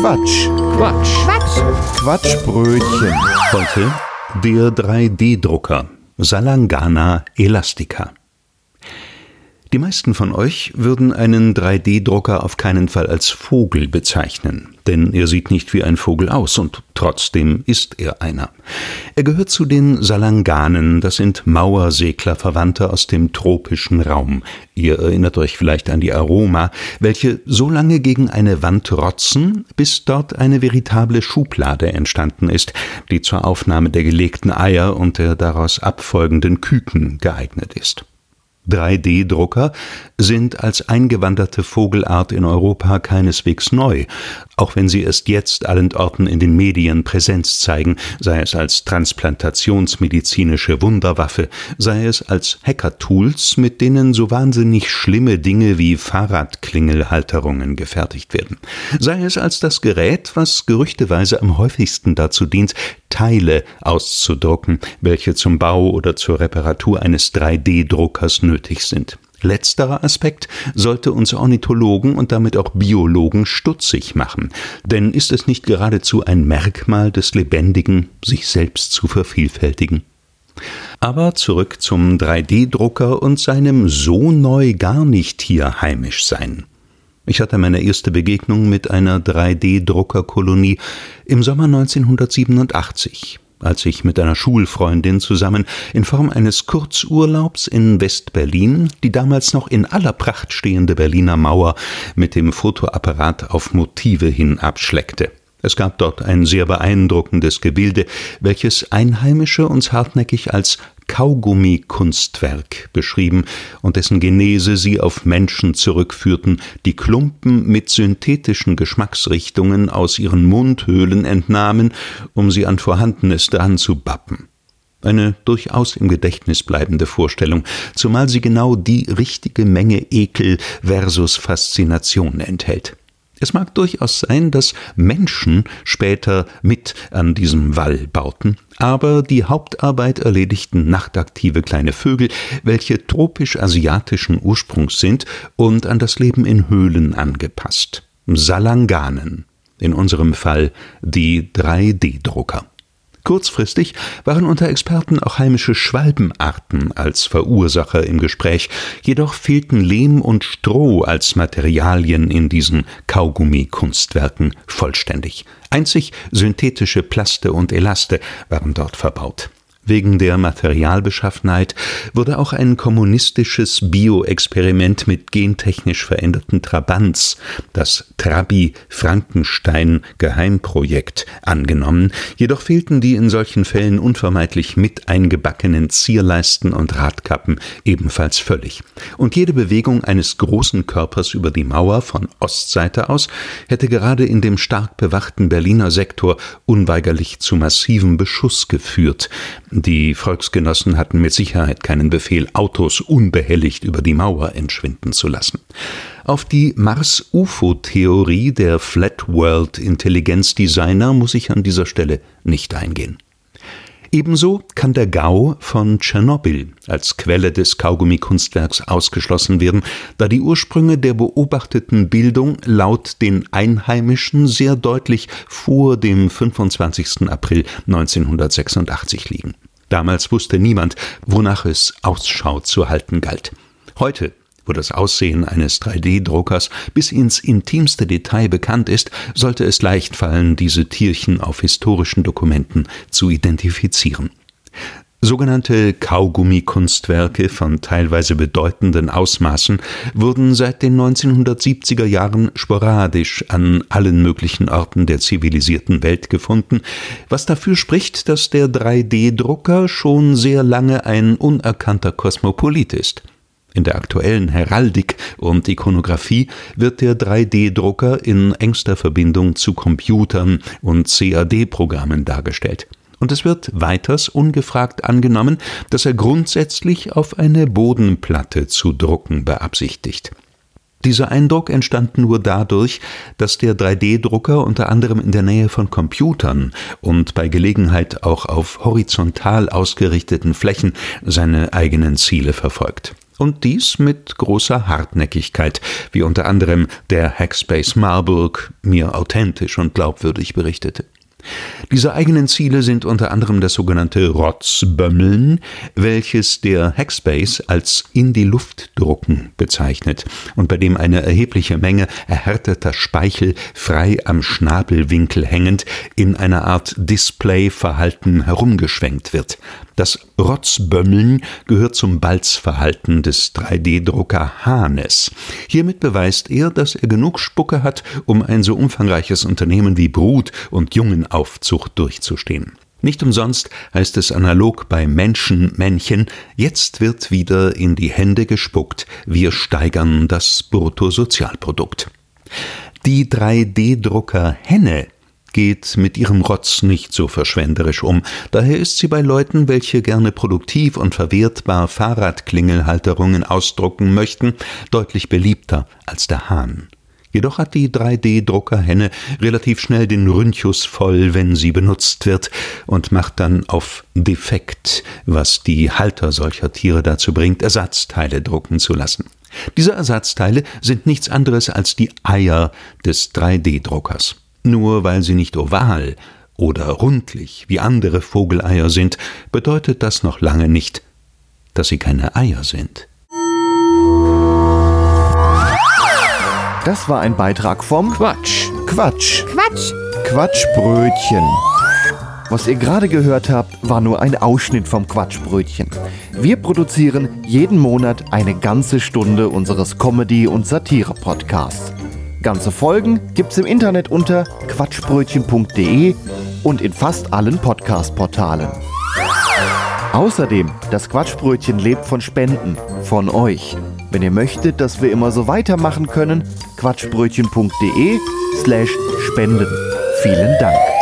Quatsch. Quatsch. Quatsch. Quatschbrötchen. Heute der 3D-Drucker Salangana Elastica. Die meisten von euch würden einen 3D-Drucker auf keinen Fall als Vogel bezeichnen, denn er sieht nicht wie ein Vogel aus und trotzdem ist er einer. Er gehört zu den Salanganen, das sind Mauerseglerverwandte aus dem tropischen Raum. Ihr erinnert euch vielleicht an die Aroma, welche so lange gegen eine Wand rotzen, bis dort eine veritable Schublade entstanden ist, die zur Aufnahme der gelegten Eier und der daraus abfolgenden Küken geeignet ist. 3D-Drucker sind als eingewanderte Vogelart in Europa keineswegs neu, auch wenn sie erst jetzt allen Orten in den Medien Präsenz zeigen, sei es als transplantationsmedizinische Wunderwaffe, sei es als Hacker-Tools, mit denen so wahnsinnig schlimme Dinge wie Fahrradklingelhalterungen gefertigt werden, sei es als das Gerät, was gerüchteweise am häufigsten dazu dient, Teile auszudrucken, welche zum Bau oder zur Reparatur eines 3D-Druckers nötig sind. Letzterer Aspekt sollte uns Ornithologen und damit auch Biologen stutzig machen, denn ist es nicht geradezu ein Merkmal des Lebendigen, sich selbst zu vervielfältigen? Aber zurück zum 3D-Drucker und seinem so neu gar nicht hier heimisch sein. Ich hatte meine erste Begegnung mit einer 3D-Druckerkolonie im Sommer 1987 als ich mit einer Schulfreundin zusammen in Form eines Kurzurlaubs in West-Berlin die damals noch in aller Pracht stehende Berliner Mauer mit dem Fotoapparat auf Motive hin abschleckte. Es gab dort ein sehr beeindruckendes Gebilde, welches Einheimische uns hartnäckig als Kaugummi-Kunstwerk beschrieben und dessen Genese sie auf Menschen zurückführten, die Klumpen mit synthetischen Geschmacksrichtungen aus ihren Mundhöhlen entnahmen, um sie an Vorhandenes dran zu bappen. Eine durchaus im Gedächtnis bleibende Vorstellung, zumal sie genau die richtige Menge Ekel versus Faszination enthält. Es mag durchaus sein, dass Menschen später mit an diesem Wall bauten, aber die Hauptarbeit erledigten nachtaktive kleine Vögel, welche tropisch-asiatischen Ursprungs sind und an das Leben in Höhlen angepasst. Salanganen, in unserem Fall die 3D-Drucker. Kurzfristig waren unter Experten auch heimische Schwalbenarten als Verursacher im Gespräch, jedoch fehlten Lehm und Stroh als Materialien in diesen Kaugummi-Kunstwerken vollständig. Einzig synthetische Plaste und Elaste waren dort verbaut. Wegen der Materialbeschaffenheit wurde auch ein kommunistisches Bioexperiment mit gentechnisch veränderten Trabants, das Trabi-Frankenstein-Geheimprojekt, angenommen, jedoch fehlten die in solchen Fällen unvermeidlich mit eingebackenen Zierleisten und Radkappen ebenfalls völlig. Und jede Bewegung eines großen Körpers über die Mauer von Ostseite aus hätte gerade in dem stark bewachten Berliner Sektor unweigerlich zu massivem Beschuss geführt, die Volksgenossen hatten mit Sicherheit keinen Befehl, Autos unbehelligt über die Mauer entschwinden zu lassen. Auf die Mars-UFO-Theorie der Flat World Intelligenzdesigner muss ich an dieser Stelle nicht eingehen. Ebenso kann der Gau von Tschernobyl als Quelle des Kaugummi-Kunstwerks ausgeschlossen werden, da die Ursprünge der beobachteten Bildung laut den Einheimischen sehr deutlich vor dem 25. April 1986 liegen. Damals wusste niemand, wonach es Ausschau zu halten galt. Heute, wo das Aussehen eines 3D-Druckers bis ins intimste Detail bekannt ist, sollte es leicht fallen, diese Tierchen auf historischen Dokumenten zu identifizieren. Sogenannte Kaugummi-Kunstwerke von teilweise bedeutenden Ausmaßen wurden seit den 1970er Jahren sporadisch an allen möglichen Orten der zivilisierten Welt gefunden, was dafür spricht, dass der 3D-Drucker schon sehr lange ein unerkannter Kosmopolit ist. In der aktuellen Heraldik und Ikonographie wird der 3D-Drucker in engster Verbindung zu Computern und CAD-Programmen dargestellt und es wird weiters ungefragt angenommen, dass er grundsätzlich auf eine Bodenplatte zu drucken beabsichtigt. Dieser Eindruck entstand nur dadurch, dass der 3D-Drucker unter anderem in der Nähe von Computern und bei Gelegenheit auch auf horizontal ausgerichteten Flächen seine eigenen Ziele verfolgt. Und dies mit großer Hartnäckigkeit, wie unter anderem der Hackspace Marburg mir authentisch und glaubwürdig berichtete. Diese eigenen Ziele sind unter anderem das sogenannte Rotzbömmeln, welches der Hackspace als in die Luft drucken bezeichnet und bei dem eine erhebliche Menge erhärteter Speichel frei am Schnabelwinkel hängend in einer Art Displayverhalten herumgeschwenkt wird. Das Rotzbömmeln gehört zum Balzverhalten des 3D-Drucker Hahnes. Hiermit beweist er, dass er genug Spucke hat, um ein so umfangreiches Unternehmen wie Brut und Jungenaufzucht durchzustehen. Nicht umsonst heißt es analog bei Menschenmännchen, jetzt wird wieder in die Hände gespuckt, wir steigern das Bruttosozialprodukt. Die 3D-Drucker Henne geht mit ihrem Rotz nicht so verschwenderisch um. Daher ist sie bei Leuten, welche gerne produktiv und verwertbar Fahrradklingelhalterungen ausdrucken möchten, deutlich beliebter als der Hahn. Jedoch hat die 3D-Druckerhenne relativ schnell den Rünchus voll, wenn sie benutzt wird, und macht dann auf defekt, was die Halter solcher Tiere dazu bringt, Ersatzteile drucken zu lassen. Diese Ersatzteile sind nichts anderes als die Eier des 3D-Druckers. Nur weil sie nicht oval oder rundlich wie andere Vogeleier sind, bedeutet das noch lange nicht, dass sie keine Eier sind. Das war ein Beitrag vom Quatsch. Quatsch. Quatsch. Quatschbrötchen. Was ihr gerade gehört habt, war nur ein Ausschnitt vom Quatschbrötchen. Wir produzieren jeden Monat eine ganze Stunde unseres Comedy- und Satire-Podcasts. Ganze Folgen gibt's im Internet unter quatschbrötchen.de und in fast allen Podcast-Portalen. Außerdem, das Quatschbrötchen lebt von Spenden, von euch. Wenn ihr möchtet, dass wir immer so weitermachen können, quatschbrötchen.de slash spenden. Vielen Dank.